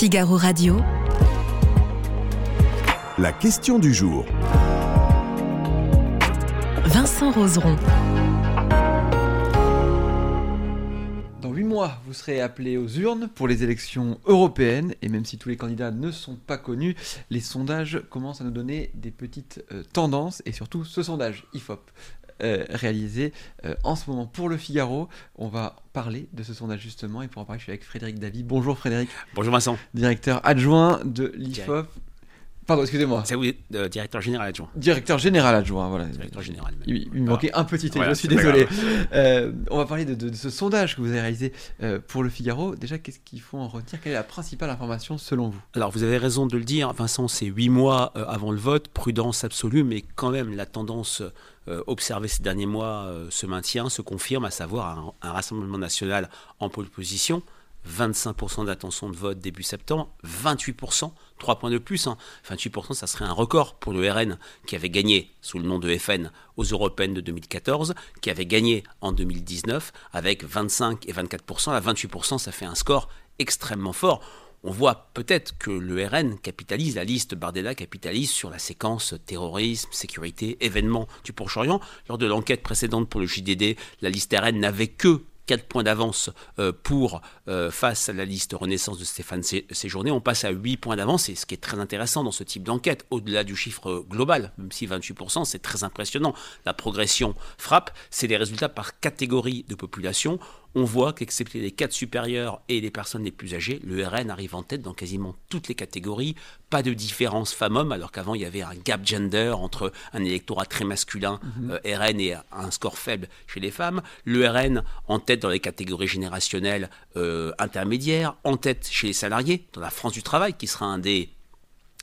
Figaro Radio. La question du jour. Vincent Roseron. Dans huit mois, vous serez appelé aux urnes pour les élections européennes. Et même si tous les candidats ne sont pas connus, les sondages commencent à nous donner des petites euh, tendances. Et surtout, ce sondage IFOP. Euh, réalisé euh, en ce moment pour le Figaro. On va parler de ce sondage justement et pour en parler, je suis avec Frédéric Davy. Bonjour Frédéric, Bonjour Vincent, directeur adjoint de l'IFOP. Pardon, excusez-moi. c'est oui, euh, directeur général adjoint. Directeur général adjoint, voilà. Directeur général. même. Il, il me manquait un petit T, Voilà, je suis désolé. Euh, on va parler de, de- de ce sondage que vous avez réalisé euh, pour le Figaro. Déjà, qu'est-ce qu'il faut en retenir? Quelle est la principale information selon vous? Alors vous avez raison de le dire, Vincent, c'est huit mois avant le vote, prudence absolue, mais quand même la tendance observée ces derniers mois se maintient, se confirme, à savoir un, un rassemblement national en pole position. 25% d'intention de vote début septembre, 28%, 3 points de plus. hein. 28%, ça serait un record pour le RN qui avait gagné sous le nom de FN aux européennes de 2014, qui avait gagné en 2019 avec 25 et 24%. À 28%, ça fait un score extrêmement fort. On voit peut-être que le RN capitalise, la liste Bardella capitalise sur la séquence terrorisme, sécurité, événements du Proche-Orient. Lors de l'enquête précédente pour le JDD, la liste RN n'avait que 4 points d'avance euh, pour euh, face à la liste Renaissance de Stéphane Sé- Séjourné. On passe à 8 points d'avance, et ce qui est très intéressant dans ce type d'enquête, au-delà du chiffre global, même si 28%, c'est très impressionnant. La progression frappe, c'est les résultats par catégorie de population. On voit qu'excepté les cadres supérieurs et les personnes les plus âgées, le RN arrive en tête dans quasiment toutes les catégories. Pas de différence femmes-hommes, alors qu'avant il y avait un gap gender entre un électorat très masculin euh, RN et un score faible chez les femmes. Le RN en tête dans les catégories générationnelles euh, intermédiaires, en tête chez les salariés, dans la France du travail, qui sera un des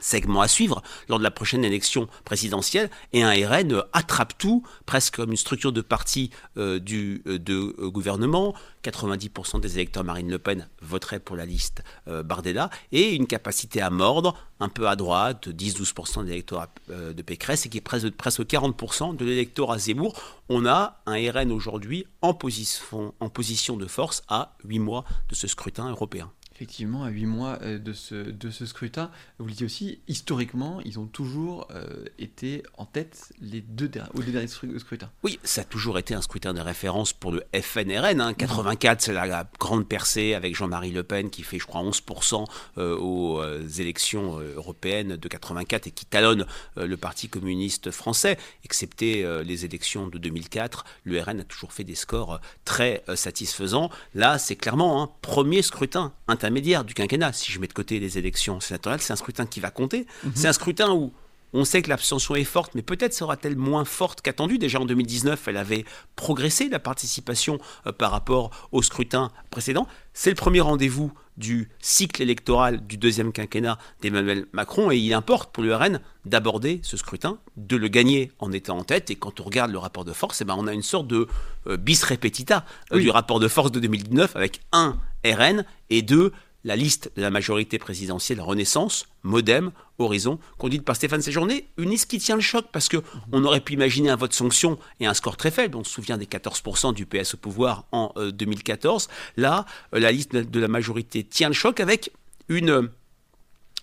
segment à suivre lors de la prochaine élection présidentielle et un RN attrape tout, presque comme une structure de parti euh, du, euh, de euh, gouvernement. 90% des électeurs Marine Le Pen voteraient pour la liste Bardella et une capacité à mordre un peu à droite, 10-12% de l'électorat de Pécresse et qui est presque, presque 40% de l'électorat Zemmour. On a un RN aujourd'hui en position, en position de force à 8 mois de ce scrutin européen. Effectivement, à 8 mois euh, de ce, de ce scrutin, vous le dites aussi, historiquement, ils ont toujours euh, été en tête les deux der- aux deux derniers scru- scrutins. Oui, ça a toujours été un scrutin de référence pour le FNRN. Hein. 84, c'est la, grande percée avec Jean-Marie Le Pen qui fait, je crois, 11% euh, aux élections européennes de 84 et qui talonne le Parti communiste français. Excepté les élections de 2004, le RN a toujours fait des scores très satisfaisants. Là, c'est clairement un premier scrutin intermédiaire du quinquennat. Si je mets de côté les élections sénatoriales, c'est un scrutin qui va compter. C'est un scrutin où on sait que l'abstention est forte, mais peut-être sera-t-elle moins forte qu'attendue. Déjà en 2019, elle avait progressé la participation euh, par rapport au scrutin précédent. C'est le premier rendez-vous du cycle électoral du deuxième quinquennat d'Emmanuel Macron et il importe pour le RN d'aborder ce scrutin, de le gagner en étant en tête. Et quand on regarde le rapport de force, eh ben, on a une sorte de euh, bis repetita euh, Oui. du rapport de force de 2019 avec un RN et deux la liste de la majorité présidentielle Renaissance, Modem, Horizon, conduite par Stéphane Séjourné, une liste qui tient le choc parce que on aurait pu imaginer un vote sanction et un score très faible. On se souvient des 14% du PS au pouvoir en euh, 2014. Là, euh, la liste de la majorité tient le choc avec une euh,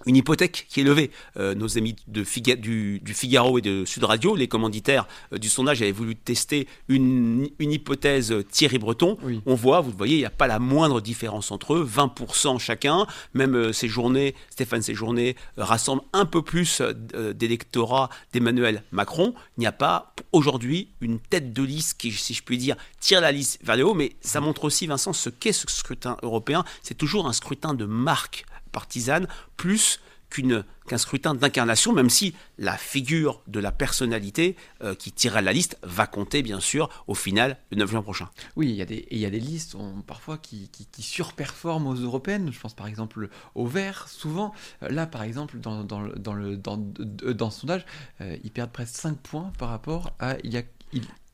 une hypothèque qui est levée. Euh, nos amis de Figa- du, du Figaro et de Sud Radio, les commanditaires euh, du sondage, avaient voulu tester une, une hypothèse Thierry Breton. Oui. On voit, vous le voyez, il n'y a pas la moindre différence entre eux, 20% chacun. Même euh, Séjourné, Stéphane Séjourné euh, rassemble un peu plus d'électorat d'Emmanuel Macron. Il n'y a pas aujourd'hui une tête de liste qui, si je puis dire, tire la liste vers le haut. Mais ça montre aussi, Vincent, ce qu'est ce scrutin européen. C'est toujours un scrutin de marque partisane plus qu'un scrutin d'incarnation, même si la figure de la personnalité euh, qui tirera la liste va compter, bien sûr, au final, le 9 juin prochain. Oui, il y a des, listes parfois qui, surperforment aux européennes. Je pense par exemple au vert, souvent. Euh, Là, par exemple, dans, le- ce sondage, euh, ils perdent presque 5 points par rapport à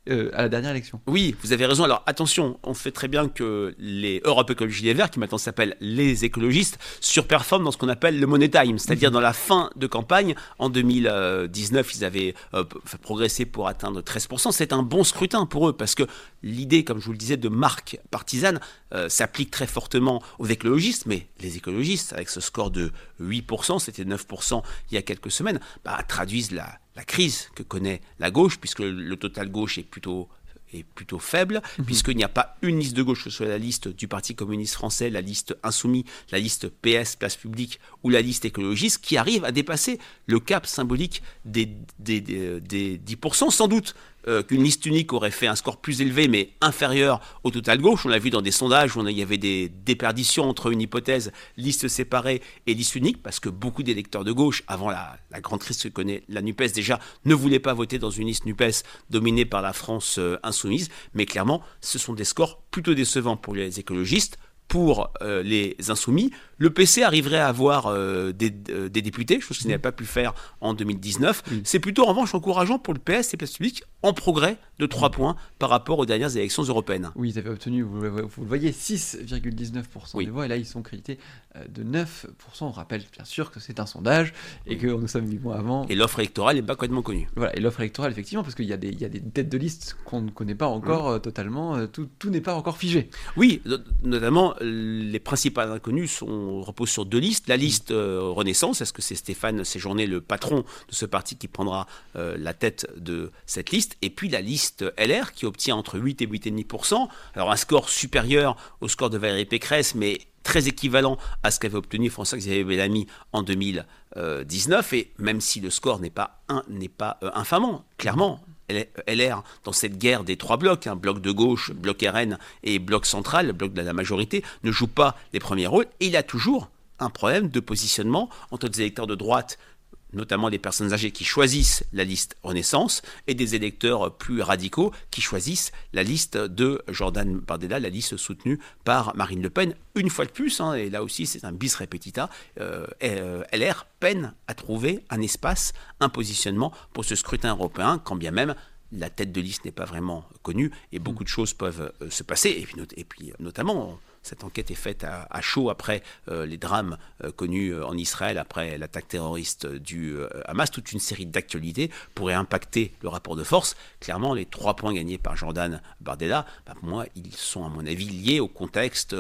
euh, à la dernière élection. Oui, vous avez raison. Alors attention, on fait très bien que les Europe Écologie Les Verts, qui maintenant s'appellent les écologistes, surperforment dans ce qu'on appelle le money time, c'est-à-dire mhm. dans la fin de campagne. En 2019, ils avaient euh, progressé pour atteindre 13%. C'est un bon scrutin pour eux parce que l'idée, comme je vous le disais, de marque partisane euh, s'applique très fortement aux écologistes, mais les écologistes, avec ce score de 8%, c'était 9% il y a quelques semaines, bah, traduisent la, la crise que connaît la gauche, puisque le total gauche est plutôt est plutôt faible, mhm. puisqu'il n'y a pas une liste de gauche, que ce soit la liste du Parti communiste français, la liste insoumise, la liste PS, place publique, ou la liste écologiste, qui arrive à dépasser le cap symbolique des, des, des 10%, sans doute euh, qu'une liste unique aurait fait un score plus élevé mais inférieur au total gauche. On l'a vu dans des sondages où il y avait des déperditions entre une hypothèse liste séparée et liste unique parce que beaucoup d'électeurs de gauche, avant la, grande crise que connaît la NUPES déjà, ne voulaient pas voter dans une liste NUPES dominée par la France euh, insoumise. Mais clairement, ce sont des scores plutôt décevants pour les écologistes pour euh, les insoumis. Le PC arriverait à avoir euh, des, députés, chose qu'il n'avait pas pu faire en 2019. C'est plutôt en revanche encourageant pour le PS et Place Publique en progrès de 3 points par rapport aux dernières élections européennes. Oui, ils avaient obtenu, vous, le voyez, 6,19% des voix et là ils sont crédités euh, de 9%. On rappelle bien sûr que c'est un sondage et que nous sommes 8 mois avant. Et l'offre électorale n'est pas complètement connue. Voilà, et l'offre électorale effectivement, parce qu'il y, a des, y a des têtes de liste qu'on ne connaît pas encore totalement, tout, tout n'est pas encore figé. Oui, notamment les principales inconnues sont, reposent sur deux listes. La liste euh, Renaissance, est-ce que c'est Stéphane Séjourné, le patron de ce parti, qui prendra euh, la tête de cette liste? Et puis la liste LR, qui obtient entre 8 et 8,5%. Alors un score supérieur au score de Valérie Pécresse, mais très équivalent à ce qu'avait obtenu François-Xavier Bellamy en 2019. Et même si le score n'est pas, un, pas euh, infamant, clairement, LR dans cette guerre des trois blocs, un bloc de gauche, bloc RN et bloc central, bloc de la majorité, ne joue pas les premiers rôles. Et il a toujours un problème de positionnement entre des électeurs de droite notamment des personnes âgées qui choisissent la liste Renaissance et des électeurs plus radicaux qui choisissent la liste de Jordan Bardella, la liste soutenue par Marine Le Pen. Une fois de plus, hein, et là aussi c'est un bis repetita, euh, euh, LR peine à trouver un espace, un positionnement pour ce scrutin européen, quand bien même la tête de liste n'est pas vraiment connue et beaucoup de choses peuvent euh, se passer. Et puis, et puis notamment, cette enquête est faite à, chaud après euh, les drames euh, connus en Israël, après l'attaque terroriste du Hamas. Toute une série d'actualités pourraient impacter le rapport de force. Clairement, les trois points gagnés par Jordan Bardella, bah, pour moi, ils sont à mon avis liés au contexte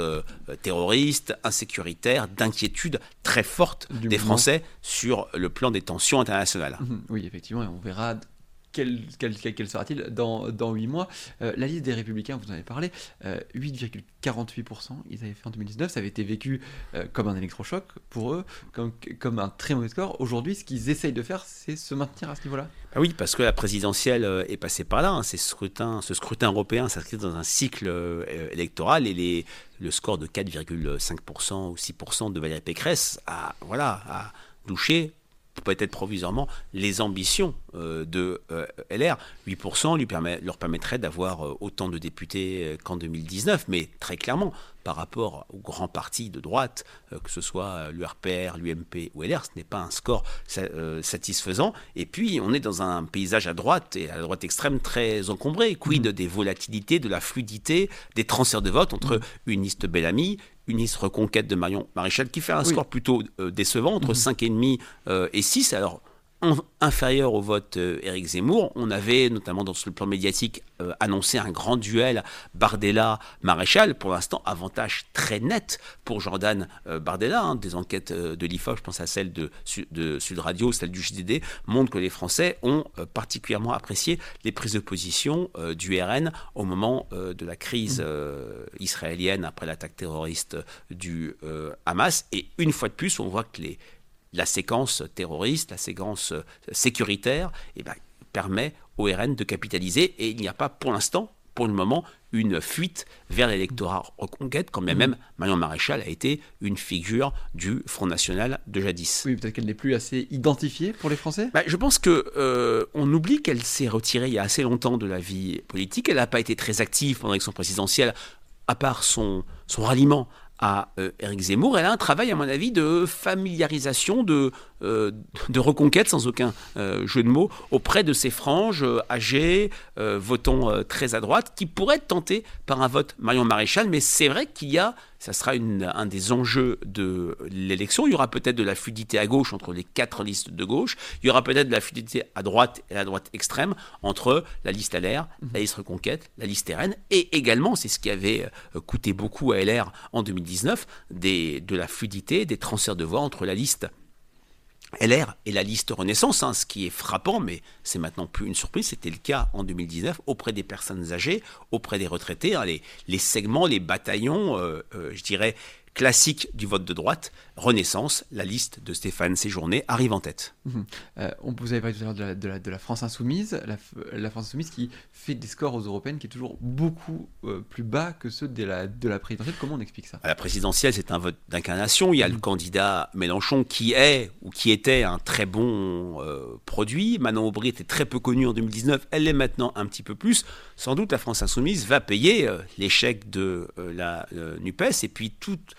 terroriste, insécuritaire, d'inquiétude très forte des Français sur le plan des tensions internationales. Oui, effectivement, et on verra quel, quel, sera-t-il dans, dans 8 mois? Euh, La liste des Républicains, vous en avez parlé, 8,48%, euh, ils avaient fait en 2019, ça avait été vécu euh, comme un électrochoc pour eux, comme, un très mauvais score. Aujourd'hui, ce qu'ils essayent de faire, c'est se maintenir à ce niveau-là bah Oui, parce que la présidentielle est passée par là. Hein. ce scrutin européen s'inscrit dans un cycle électoral et les, le score de 4,5% ou 6% de Valérie Pécresse a, voilà, a douché peut-être provisoirement les ambitions euh, de euh, LR. 8% lui permet, leur permettrait d'avoir euh, autant de députés qu'en 2019, mais très clairement, par rapport aux grands partis de droite, que ce soit l'URPR, l'UMP ou LR, ce n'est pas un score satisfaisant. Et puis, on est dans un paysage à droite et à la droite extrême très encombré. Quid mmh. des volatilités, de la fluidité, des transferts de vote entre mmh. une liste Bellamy, une liste reconquête de Marion Maréchal qui fait un score plutôt décevant, entre 5,5 mmh. et 6. Alors, inférieur au vote euh, Éric Zemmour. On avait, notamment dans le plan médiatique, euh, annoncé un grand duel Bardella-Maréchal. Pour l'instant, avantage très net pour Jordan euh, Bardella. Hein. Des enquêtes de l'IFOP, je pense à celle de, de, Sud Radio, celle du JDD, montrent que les Français ont particulièrement apprécié les prises de position du RN au moment de la crise mmh. israélienne après l'attaque terroriste du Hamas. Et une fois de plus, on voit que les la séquence terroriste, la séquence euh, sécuritaire, eh ben, permet au RN de capitaliser et il n'y a pas pour l'instant, pour le moment, une fuite vers l'électorat reconquête, quand bien même Marion Maréchal a été une figure du Front National de jadis. Oui, peut-être qu'elle n'est plus assez identifiée pour les Français? Bah, Je pense qu'on euh, oublie qu'elle s'est retirée il y a assez longtemps de la vie politique. Elle n'a pas été très active pendant l'élection présidentielle, à part son, son ralliement à euh, Éric Zemmour. Elle a un travail, à mon avis, de familiarisation, de de reconquête, sans aucun jeu de mots, auprès de ces franges âgées, votant très à droite, qui pourraient être tentées par un vote Marion Maréchal. Mais c'est vrai qu'il y a ça sera un des enjeux de l'élection. Il y aura peut-être de la fluidité à gauche entre les quatre listes de gauche. Il y aura peut-être de la fluidité à droite et à droite extrême entre la liste LR, la liste Reconquête, la liste RN. Et également, c'est ce qui avait euh, coûté beaucoup à LR en 2019, des, de la fluidité, des transferts de voix entre la liste LR et la liste Renaissance, hein, ce qui est frappant, mais c'est maintenant plus une surprise, c'était le cas en 2019 auprès des personnes âgées, auprès des retraités, hein, les, segments, les bataillons, euh, euh, je dirais, classique du vote de droite, Renaissance, la liste de Stéphane Séjourné arrive en tête. Mhm. Euh, on vous avez parlé tout à l'heure de, la, France insoumise, la, France insoumise qui fait des scores aux européennes qui est toujours beaucoup euh, plus bas que ceux de la, de la présidentielle. Comment on explique ça? La présidentielle, c'est un vote d'incarnation. Il y a le candidat Mélenchon qui est ou qui était un très bon euh, produit. Manon Aubry était très peu connue en 2019, elle l'est maintenant un petit peu plus. Sans doute la France insoumise va payer l'échec de la NUPES et puis toute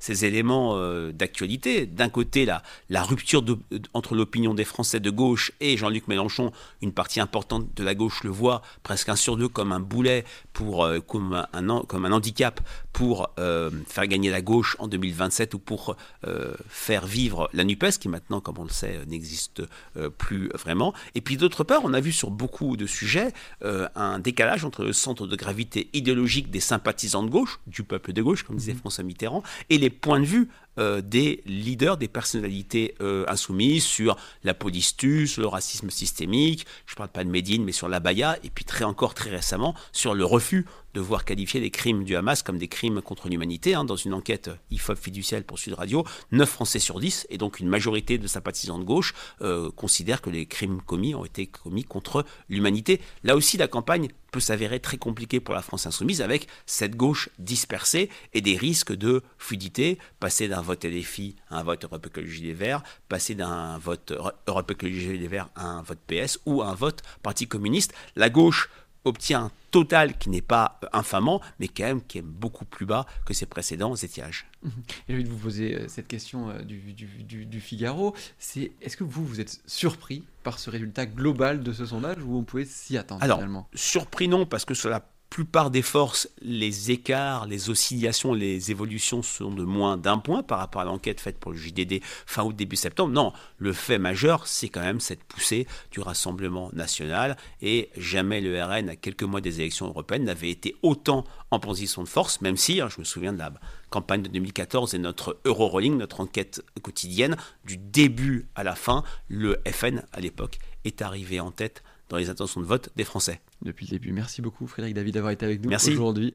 ces éléments euh, d'actualité. D'un côté, la, la rupture entre l'opinion des Français de gauche et Jean-Luc Mélenchon, une partie importante de la gauche le voit presque un sur deux comme un boulet, pour, euh, comme, un, comme un handicap pour euh, faire gagner la gauche en 2027 ou pour faire vivre la NUPES, qui maintenant, comme on le sait, n'existe plus vraiment. Et puis d'autre part, on a vu sur beaucoup de sujets un décalage entre le centre de gravité idéologique des sympathisants de gauche, du peuple de gauche, comme disait mmh. François Mitterrand, et les points de vue euh, des leaders, des personnalités euh, insoumises sur la police-tue, sur le racisme systémique, je ne parle pas de Médine, mais sur la Baïa, et puis très encore très récemment sur le refus de voir qualifier les crimes du Hamas comme des crimes contre l'humanité. Hein. Dans une enquête IFOP fiducielle pour Sud Radio, 9 Français sur 10, et donc une majorité de sympathisants de gauche, euh, considèrent que les crimes commis ont été commis contre l'humanité. Là aussi, la campagne peut s'avérer très compliquée pour la France insoumise avec cette gauche dispersée et des risques de fluidité, passer d'un vote LFI à un vote Europe Écologie Les Verts, passer d'un vote Europe Écologie Les Verts à un vote PS ou à un vote Parti communiste. La gauche obtient un total qui n'est pas infamant, mais quand même qui est beaucoup plus bas que ses précédents étiages. Et j'ai envie de vous poser euh, cette question euh, du, du, Figaro, c'est est-ce que vous, vous êtes surpris par ce résultat global de ce sondage ou on pouvait s'y attendre Alors, surpris non, parce que cela plupart des forces, les écarts, les oscillations, les évolutions sont de moins d'un point par rapport à l'enquête faite pour le JDD fin août, début septembre. Non, le fait majeur, c'est quand même cette poussée du Rassemblement national et jamais le RN, à quelques mois des élections européennes, n'avait été autant en position de force, même si, hein, je me souviens de la campagne de 2014 et notre Eurorolling, notre enquête quotidienne, du début à la fin, le FN à l'époque est arrivé en tête dans les intentions de vote des Français. Depuis le début. Merci beaucoup Frédéric David d'avoir été avec nous aujourd'hui.